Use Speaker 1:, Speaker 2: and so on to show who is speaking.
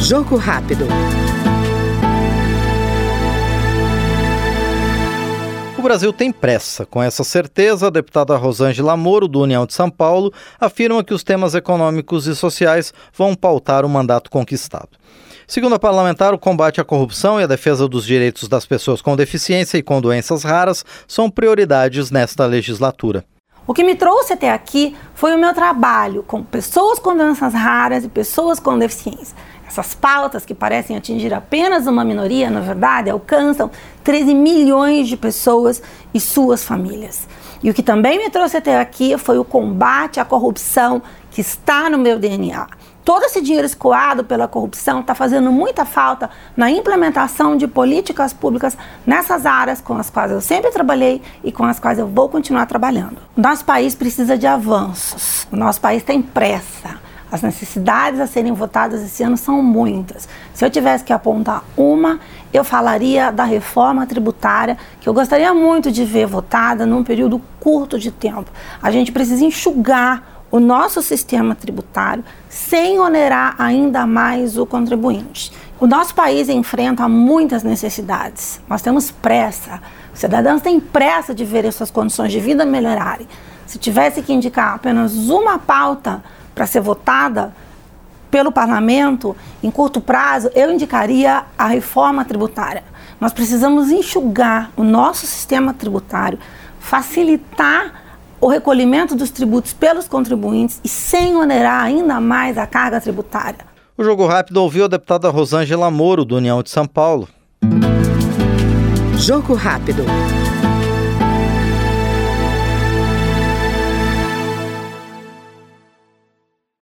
Speaker 1: Jogo rápido.
Speaker 2: O Brasil tem pressa. Com essa certeza, a deputada Rosângela Moro, do União de São Paulo, afirma que os temas econômicos e sociais vão pautar o mandato conquistado. Segundo a parlamentar, o combate à corrupção e a defesa dos direitos das pessoas com deficiência e com doenças raras são prioridades nesta legislatura.
Speaker 3: O que me trouxe até aqui foi o meu trabalho com pessoas com doenças raras e pessoas com deficiência. Essas pautas que parecem atingir apenas uma minoria, na verdade, alcançam 13 milhões de pessoas e suas famílias. E o que também me trouxe até aqui foi o combate à corrupção que está no meu DNA. Todo esse dinheiro escoado pela corrupção está fazendo muita falta na implementação de políticas públicas nessas áreas com as quais eu sempre trabalhei e com as quais eu vou continuar trabalhando. Nosso país precisa de avanços, o nosso país tem pressa. As necessidades a serem votadas esse ano são muitas. Se eu tivesse que apontar uma, eu falaria da reforma tributária, que eu gostaria muito de ver votada num período curto de tempo. A gente precisa enxugar o nosso sistema tributário sem onerar ainda mais o contribuinte. O nosso país enfrenta muitas necessidades. Nós temos pressa. Os cidadãos têm pressa de ver as suas condições de vida melhorarem. Se tivesse que indicar apenas uma pauta para ser votada pelo parlamento em curto prazo, eu indicaria a reforma tributária. Nós precisamos enxugar o nosso sistema tributário, facilitar o recolhimento dos tributos pelos contribuintes e sem onerar ainda mais a carga tributária.
Speaker 2: O Jogo Rápido ouviu a deputada Rosângela Moro, do União de São Paulo.
Speaker 1: Jogo Rápido.